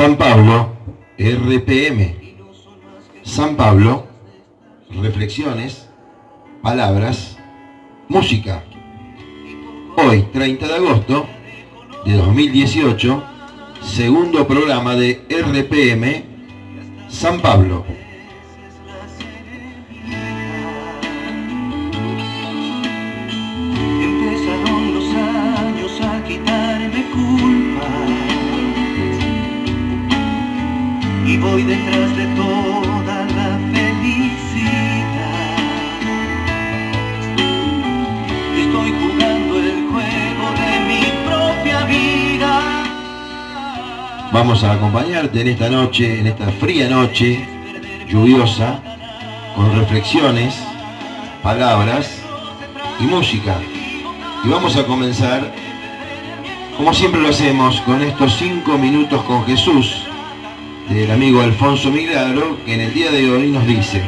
San Pablo, RPM. San Pablo, reflexiones, palabras, música. Hoy, 30 de agosto de 2018, segundo programa de RPM San Pablo. Vamos a acompañarte en esta noche, en esta fría noche lluviosa, con reflexiones, palabras y música. Y vamos a comenzar, como siempre lo hacemos, con estos cinco minutos con Jesús, del amigo Alfonso Milagro, que en el día de hoy nos dice,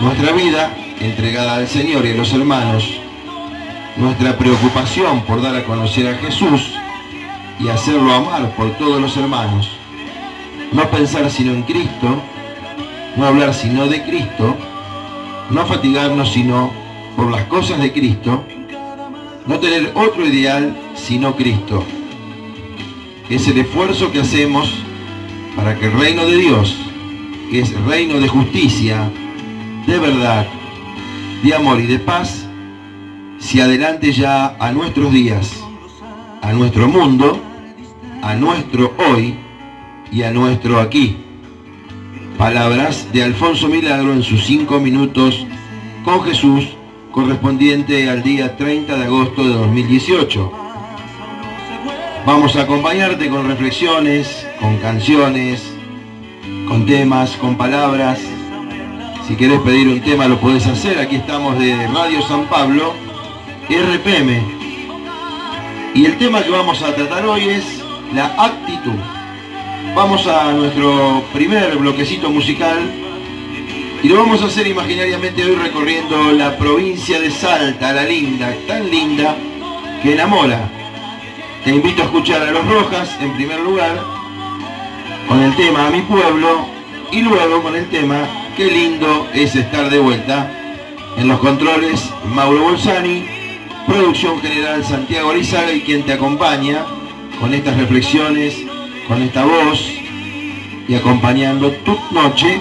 nuestra vida entregada al Señor y a los hermanos, nuestra preocupación por dar a conocer a Jesús y hacerlo amar por todos los hermanos, no pensar sino en Cristo, no hablar sino de Cristo, no fatigarnos sino por las cosas de Cristo, no tener otro ideal sino Cristo. Es el esfuerzo que hacemos para que el reino de Dios, que es reino de justicia, de verdad, de amor y de paz, se adelante ya a nuestros días, a nuestro mundo, a nuestro hoy y a nuestro aquí. Palabras de Alfonso Milagro en sus cinco minutos con Jesús correspondiente al día 30 de agosto de 2018. Vamos a acompañarte con reflexiones, con canciones, con temas, con palabras. Si querés pedir un tema lo podés hacer. Aquí estamos de Radio San Pablo, RPM. Y el tema que vamos a tratar hoy es la actitud. Vamos a nuestro primer bloquecito musical y lo vamos a hacer imaginariamente hoy recorriendo la provincia de Salta, la linda, tan linda, que enamora. Te invito a escuchar a Los Rojas en primer lugar, con el tema A mi pueblo, y luego con el tema Qué lindo es estar de vuelta. En los controles, Mauro Bolsani, producción general Santiago Arizaga y quien te acompaña con estas reflexiones, con esta voz y acompañando tu noche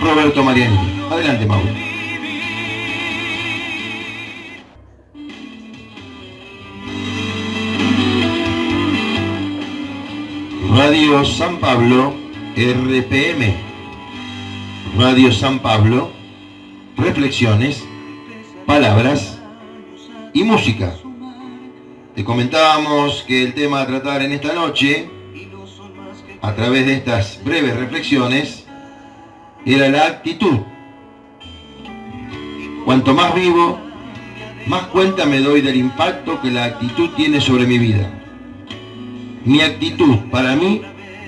Roberto Mariani. Adelante, Mauro. Radio San Pablo, RPM. Radio San Pablo, reflexiones, palabras y música. Te comentábamos que el tema a tratar en esta noche, a través de estas breves reflexiones, era la actitud. Cuanto más vivo, más cuenta me doy del impacto que la actitud tiene sobre mi vida. Mi actitud para mí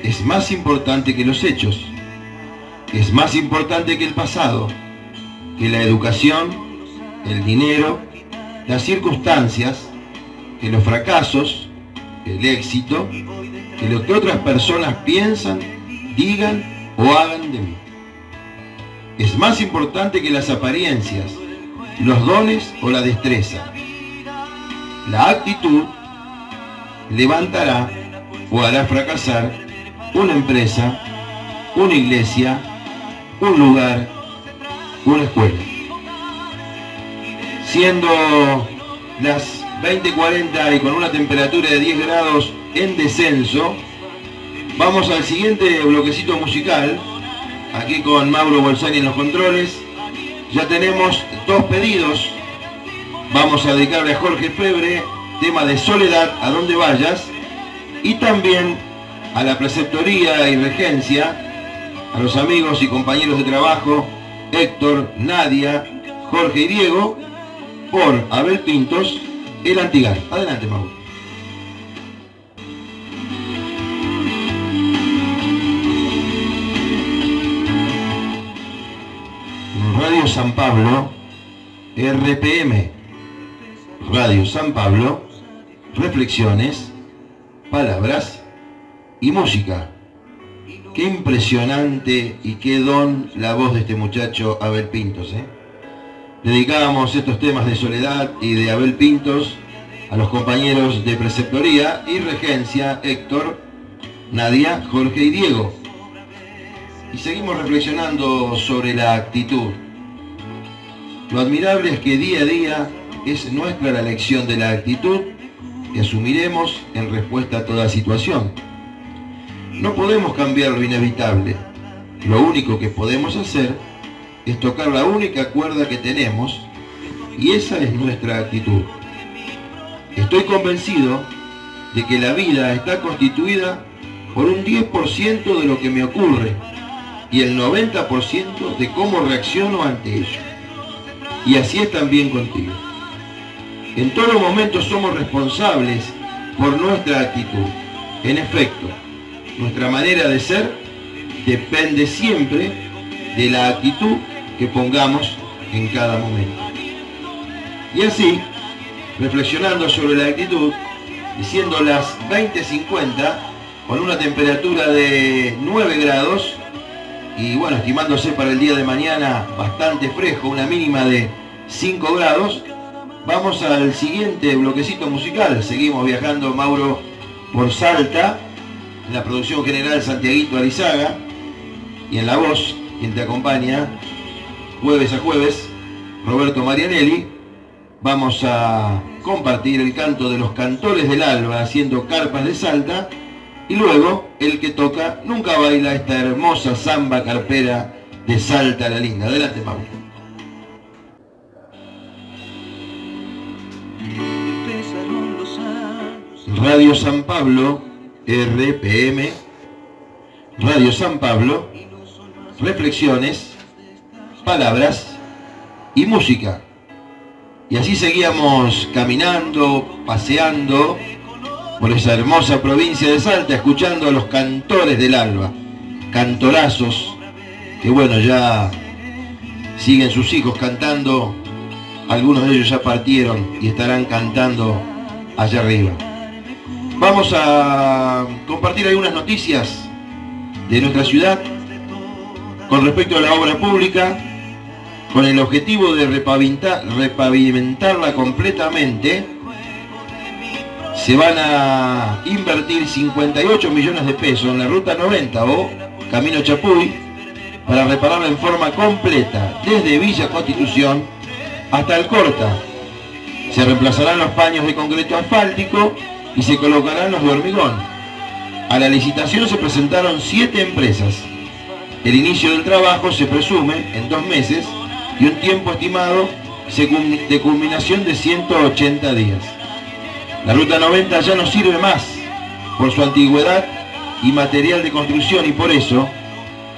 es más importante que los hechos, es más importante que el pasado, que la educación, el dinero, las circunstancias, que los fracasos, el éxito, que lo que otras personas piensan, digan o hagan de mí es más importante que las apariencias, los dones o la destreza. La actitud levantará o hará fracasar una empresa, una iglesia, un lugar, una escuela. Siendo las 20.40 y con una temperatura de 10 grados en descenso, vamos al siguiente bloquecito musical aquí con Mauro Bolsani en los controles. Ya tenemos dos pedidos. Vamos a dedicarle a Jorge Febre, tema de soledad, a donde vayas. Y también a la preceptoría y regencia, a los amigos y compañeros de trabajo, Héctor, Nadia, Jorge y Diego, por Abel Pintos, el Antigar. Adelante, Mauro. Radio San Pablo, RPM. Radio San Pablo, reflexiones, palabras y música. Qué impresionante y qué don la voz de este muchacho Abel Pintos. ¿eh? Dedicábamos estos temas de soledad y de Abel Pintos a los compañeros de preceptoría y regencia Héctor, Nadia, Jorge y Diego. Y seguimos reflexionando sobre la actitud. Lo admirable es que día a día es nuestra la lección de la actitud que asumiremos en respuesta a toda situación. No podemos cambiar lo inevitable. Lo único que podemos hacer es tocar la única cuerda que tenemos y esa es nuestra actitud. Estoy convencido de que la vida está constituida por un 10% de lo que me ocurre y el 90% de cómo reacciono ante ello. Y así es también contigo. En todo momento somos responsables por nuestra actitud. En efecto, nuestra manera de ser depende siempre de la actitud que pongamos en cada momento. Y así, reflexionando sobre la actitud, diciendo las 20.50, con una temperatura de 9 grados, y bueno, estimándose para el día de mañana bastante fresco, una mínima de 5 grados, vamos al siguiente bloquecito musical. Seguimos viajando, Mauro, por Salta, en la producción general Santiaguito Arizaga y en la voz, quien te acompaña jueves a jueves, Roberto Marianelli. Vamos a compartir el canto de los cantores del alba haciendo carpas de Salta y luego el que toca nunca baila esta hermosa samba carpera de Salta la Linda. Adelante, Pablo. Radio San Pablo RPM, Radio San Pablo, reflexiones, palabras y música. Y así seguíamos caminando, paseando por esa hermosa provincia de Salta, escuchando a los cantores del alba, cantorazos, que bueno, ya siguen sus hijos cantando, algunos de ellos ya partieron y estarán cantando allá arriba. Vamos a compartir algunas noticias de nuestra ciudad con respecto a la obra pública, con el objetivo de repavimentarla completamente. Se van a invertir 58 millones de pesos en la Ruta 90 o Camino Chapuy para repararla en forma completa, desde Villa Constitución hasta el Corta. Se reemplazarán los paños de concreto asfáltico y se colocarán los de hormigón. A la licitación se presentaron siete empresas. El inicio del trabajo se presume en dos meses y un tiempo estimado de culminación de 180 días. La Ruta 90 ya no sirve más por su antigüedad y material de construcción y por eso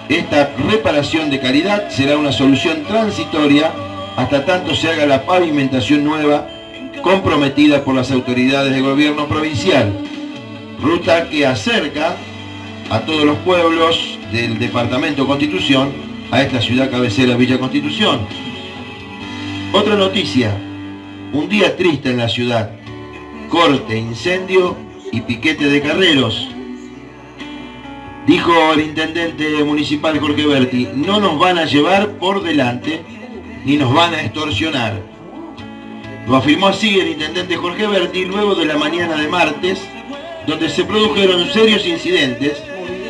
esta reparación de calidad será una solución transitoria hasta tanto se haga la pavimentación nueva comprometida por las autoridades de gobierno provincial. Ruta que acerca a todos los pueblos del departamento Constitución a esta ciudad cabecera Villa Constitución. Otra noticia, un día triste en la ciudad, corte, incendio y piquete de carreros. Dijo el intendente municipal Jorge Berti, no nos van a llevar por delante ni nos van a extorsionar. Lo afirmó así el intendente Jorge Berti luego de la mañana de martes, donde se produjeron serios incidentes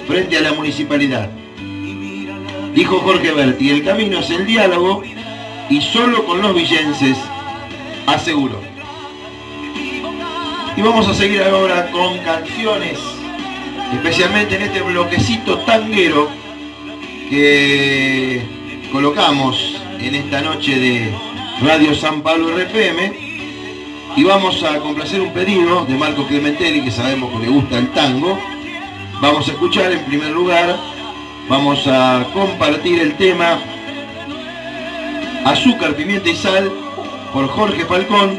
frente a la municipalidad. Dijo Jorge Berti, el camino es el diálogo y solo con los villenses, aseguró. Y vamos a seguir ahora con canciones, especialmente en este bloquecito tanguero que colocamos en esta noche de Radio San Pablo RPM y vamos a complacer un pedido de Marco Clementelli que sabemos que le gusta el tango. Vamos a escuchar en primer lugar, vamos a compartir el tema Azúcar, Pimienta y Sal por Jorge Falcón,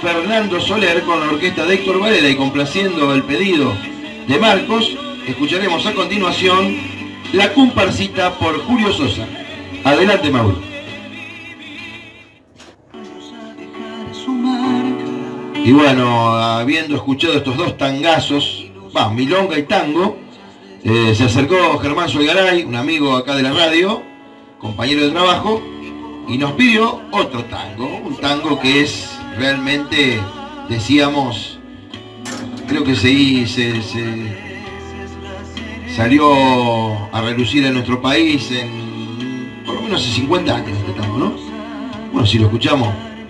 Fernando Soler con la orquesta de Héctor Varela y complaciendo el pedido de Marcos, escucharemos a continuación la comparsita por Julio Sosa. Adelante Mauro. Y bueno, habiendo escuchado estos dos tangazos, va, milonga y tango, Eh, se acercó Germán Solgaray, un amigo acá de la radio, compañero de trabajo, y nos pidió otro tango, un tango que es realmente, decíamos, creo que se, se, salió a relucir en nuestro país en por lo menos hace 50 años este tango, ¿no? Bueno, si lo escuchamos,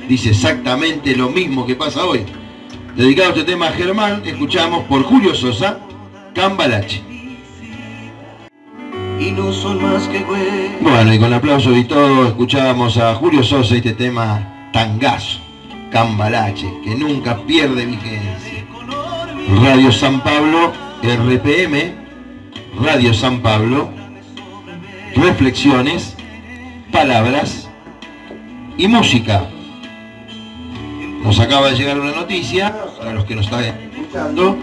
dice exactamente lo mismo que pasa hoy. Dedicado a este tema a Germán, escuchamos por Julio Sosa, Cambalache. Y no son más que Bueno, y con aplauso y todo, escuchábamos a Julio Sosa este tema Tangazo, Cambalache, que nunca pierde vigencia. Radio San Pablo, RPM, Radio San Pablo, reflexiones, palabras y música. Nos acaba de llegar una noticia, para los que nos están escuchando,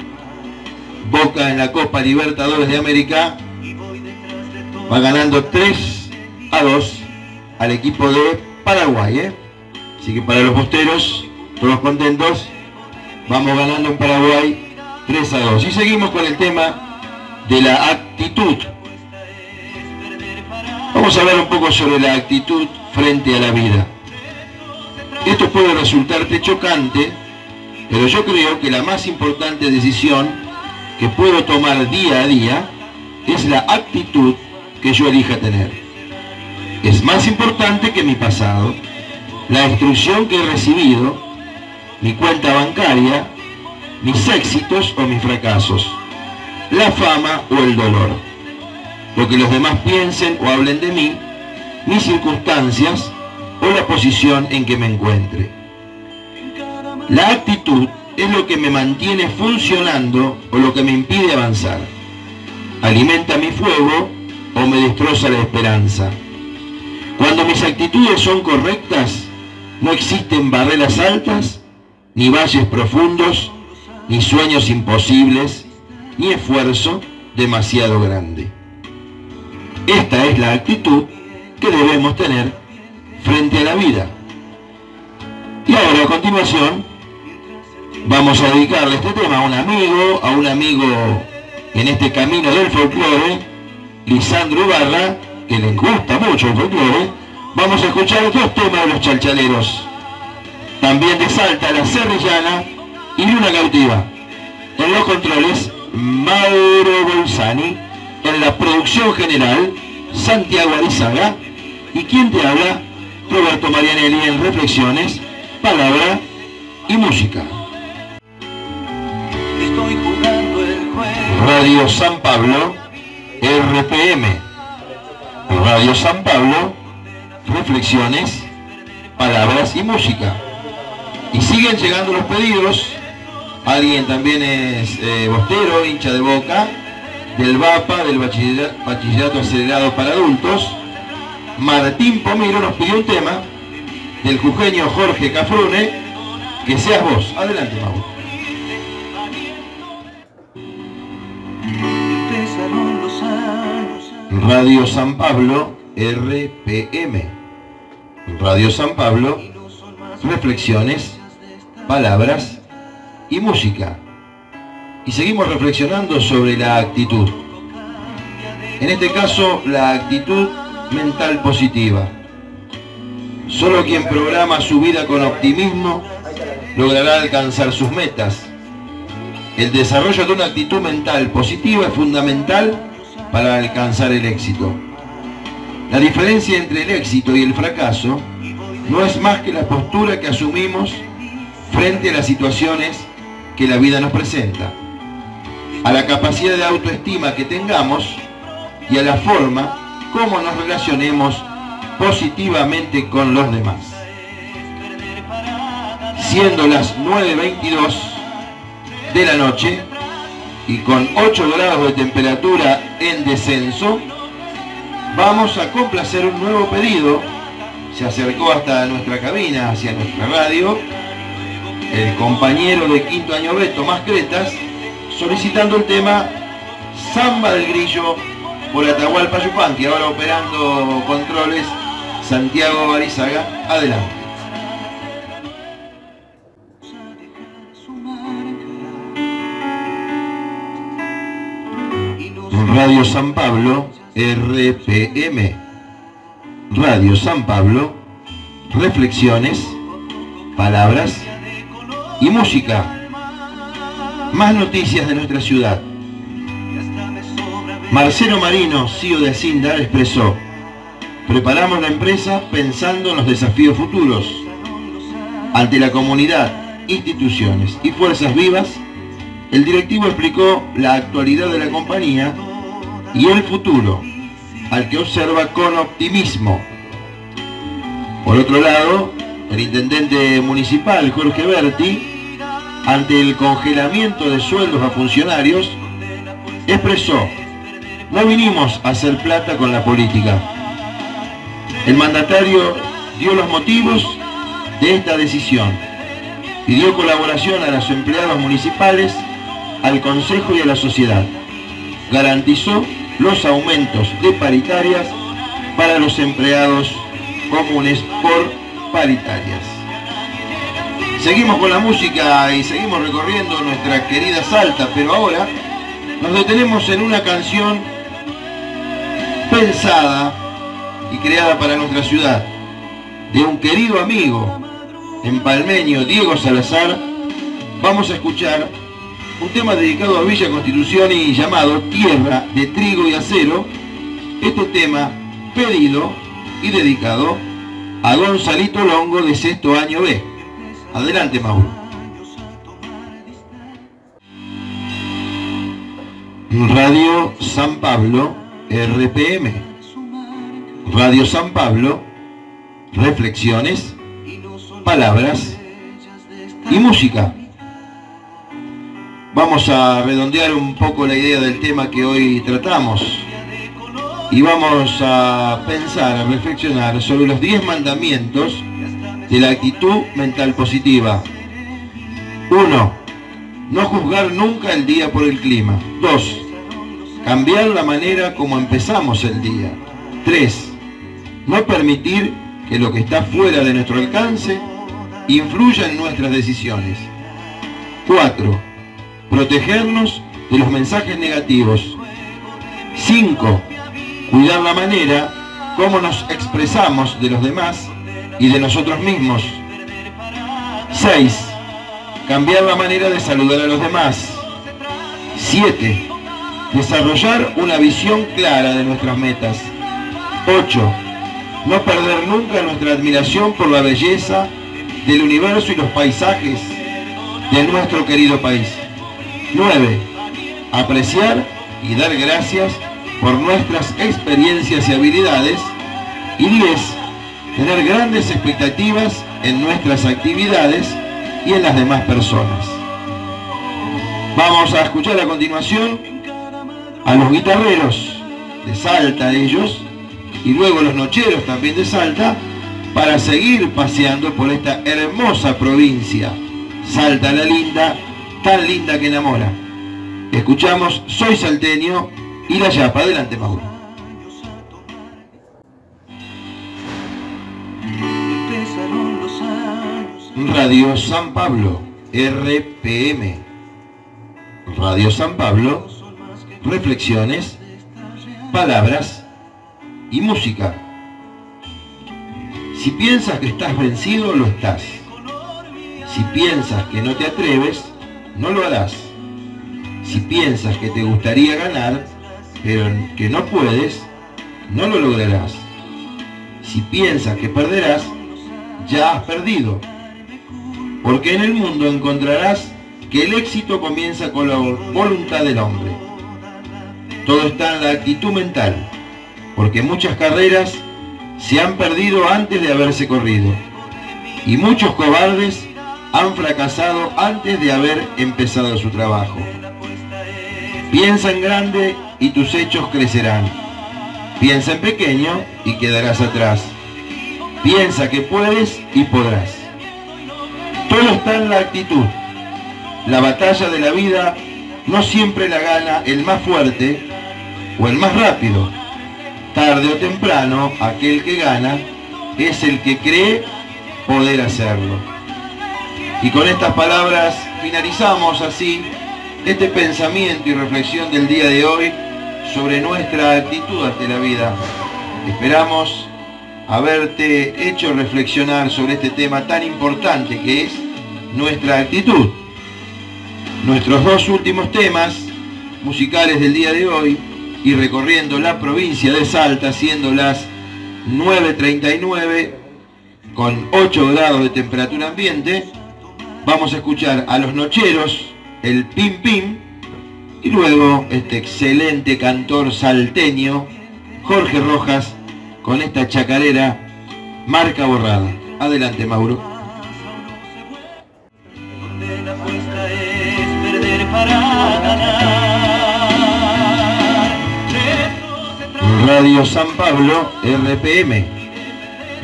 Boca en la Copa Libertadores de América va ganando 3 a 2 al equipo de Paraguay. ¿eh? Así que para los posteros, todos contentos, vamos ganando en Paraguay 3 a 2. Y seguimos con el tema de la actitud. Vamos a hablar un poco sobre la actitud frente a la vida. Esto puede resultarte chocante, pero yo creo que la más importante decisión que puedo tomar día a día es la actitud que yo elija tener. Es más importante que mi pasado, la instrucción que he recibido, mi cuenta bancaria, mis éxitos o mis fracasos, la fama o el dolor, lo que los demás piensen o hablen de mí, mis circunstancias o la posición en que me encuentre. La actitud es lo que me mantiene funcionando o lo que me impide avanzar. Alimenta mi fuego o me destroza la esperanza. Cuando mis actitudes son correctas, no existen barreras altas, ni valles profundos, ni sueños imposibles, ni esfuerzo demasiado grande. Esta es la actitud que debemos tener frente a la vida. Y ahora a continuación vamos a dedicarle este tema a un amigo, a un amigo en este camino del folclore, Lisandro Ibarra, que le gusta mucho el folclore. Vamos a escuchar dos temas de los chalchaleros. También de Salta, La Serrillana y Luna Cautiva. En los controles, Mauro Bolzani. En la producción general, Santiago Arizaga. Y quien te habla, Roberto Marianelli en Reflexiones, Palabra y Música. Radio San Pablo, RPM. Radio San Pablo, Reflexiones, Palabras y Música. Y siguen llegando los pedidos. Alguien también es eh, bostero, hincha de boca, del VAPA, del bachillerato Acelerado para Adultos Martín Pomiro nos pidió un tema del jujeño Jorge Cafrune, que seas vos. Adelante, Mauro. Radio San Pablo, RPM. Radio San Pablo, reflexiones, palabras y música. Y seguimos reflexionando sobre la actitud. En este caso, la actitud mental positiva. Solo quien programa su vida con optimismo logrará alcanzar sus metas. El desarrollo de una actitud mental positiva es fundamental para alcanzar el éxito. La diferencia entre el éxito y el fracaso no es más que la postura que asumimos frente a las situaciones que la vida nos presenta, a la capacidad de autoestima que tengamos y a la forma cómo nos relacionemos positivamente con los demás. Siendo las 9.22 de la noche y con 8 grados de temperatura en descenso, vamos a complacer un nuevo pedido. Se acercó hasta nuestra cabina, hacia nuestra radio, el compañero de quinto año B, Tomás Cretas, solicitando el tema Samba del Grillo por Atahualpa Yupanqui, ahora operando controles Santiago Barizaga. Adelante. Radio San Pablo, RPM. Radio San Pablo, reflexiones, palabras y música. Más noticias de nuestra ciudad. Marcelo Marino, CEO de Asindar, expresó, preparamos la empresa pensando en los desafíos futuros. Ante la comunidad, instituciones y fuerzas vivas, el directivo explicó la actualidad de la compañía y el futuro, al que observa con optimismo. Por otro lado, el intendente municipal, Jorge Berti, ante el congelamiento de sueldos a funcionarios, expresó, no vinimos a hacer plata con la política. El mandatario dio los motivos de esta decisión. Pidió colaboración a los empleados municipales al Consejo y a la sociedad. Garantizó los aumentos de paritarias para los empleados comunes por paritarias. Seguimos con la música y seguimos recorriendo nuestra querida Salta, pero ahora nos detenemos en una canción pensada y creada para nuestra ciudad, de un querido amigo empalmeño, Diego Salazar, vamos a escuchar un tema dedicado a Villa Constitución y llamado Tierra de Trigo y Acero. Este tema pedido y dedicado a Gonzalito Longo de sexto año B. Adelante, Mauro. Radio San Pablo, RPM. Radio San Pablo, reflexiones, palabras y música. Vamos a redondear un poco la idea del tema que hoy tratamos y vamos a pensar, a reflexionar sobre los 10 mandamientos de la actitud mental positiva. 1. No juzgar nunca el día por el clima. 2. Cambiar la manera como empezamos el día. 3. No permitir que lo que está fuera de nuestro alcance influya en nuestras decisiones. 4 protegernos de los mensajes negativos. 5. Cuidar la manera como nos expresamos de los demás y de nosotros mismos. 6. Cambiar la manera de saludar a los demás. 7. Desarrollar una visión clara de nuestras metas. 8. No perder nunca nuestra admiración por la belleza del universo y los paisajes de nuestro querido país. 9. Apreciar y dar gracias por nuestras experiencias y habilidades. Y 10. Tener grandes expectativas en nuestras actividades y en las demás personas. Vamos a escuchar a continuación a los guitarreros de Salta ellos y luego los nocheros también de Salta para seguir paseando por esta hermosa provincia. Salta la linda tan linda que enamora. Escuchamos Soy Salteño y la Yapa. Adelante, Mauro. Radio San Pablo, RPM. Radio San Pablo, reflexiones, palabras y música. Si piensas que estás vencido, lo estás. Si piensas que no te atreves, no lo harás. Si piensas que te gustaría ganar, pero que no puedes, no lo lograrás. Si piensas que perderás, ya has perdido. Porque en el mundo encontrarás que el éxito comienza con la voluntad del hombre. Todo está en la actitud mental, porque muchas carreras se han perdido antes de haberse corrido. Y muchos cobardes han fracasado antes de haber empezado su trabajo. Piensa en grande y tus hechos crecerán. Piensa en pequeño y quedarás atrás. Piensa que puedes y podrás. Todo está en la actitud. La batalla de la vida no siempre la gana el más fuerte o el más rápido. Tarde o temprano, aquel que gana es el que cree poder hacerlo. Y con estas palabras finalizamos así este pensamiento y reflexión del día de hoy sobre nuestra actitud ante la vida. Esperamos haberte hecho reflexionar sobre este tema tan importante que es nuestra actitud. Nuestros dos últimos temas musicales del día de hoy y recorriendo la provincia de Salta, siendo las 9.39 con 8 grados de temperatura ambiente, vamos a escuchar a los nocheros, el Pim Pim, y luego este excelente cantor salteño, Jorge Rojas, con esta chacarera marca borrada. Adelante, Mauro. Radio San Pablo, RPM.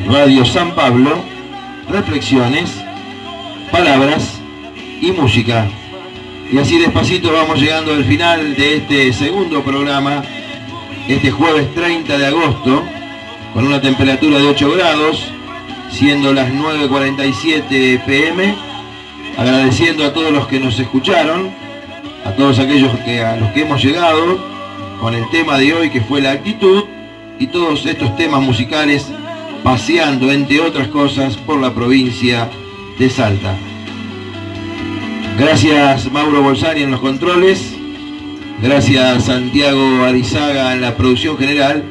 Radio San Pablo, reflexiones, palabras y música. Y así despacito vamos llegando al final de este segundo programa, este jueves 30 de agosto, con una temperatura de 8 grados, siendo las 9.47 pm, agradeciendo a todos los que nos escucharon, a todos aquellos que, a los que hemos llegado con el tema de hoy que fue la actitud y todos estos temas musicales paseando, entre otras cosas, por la provincia Salta. Gracias Mauro Bolsani en los controles. Gracias Santiago Arizaga en la producción general.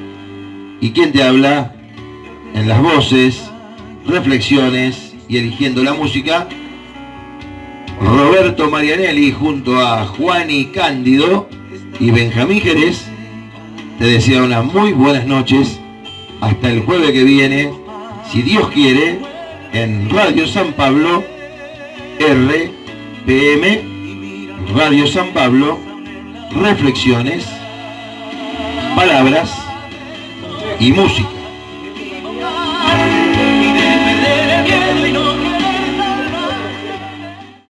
Y quien te habla en las voces, reflexiones y eligiendo la música. Roberto Marianelli junto a Juani Cándido y Benjamín Jerez. Te deseo unas muy buenas noches. Hasta el jueves que viene, si Dios quiere, en Radio San Pablo, R PM, Radio San Pablo, reflexiones, palabras y música.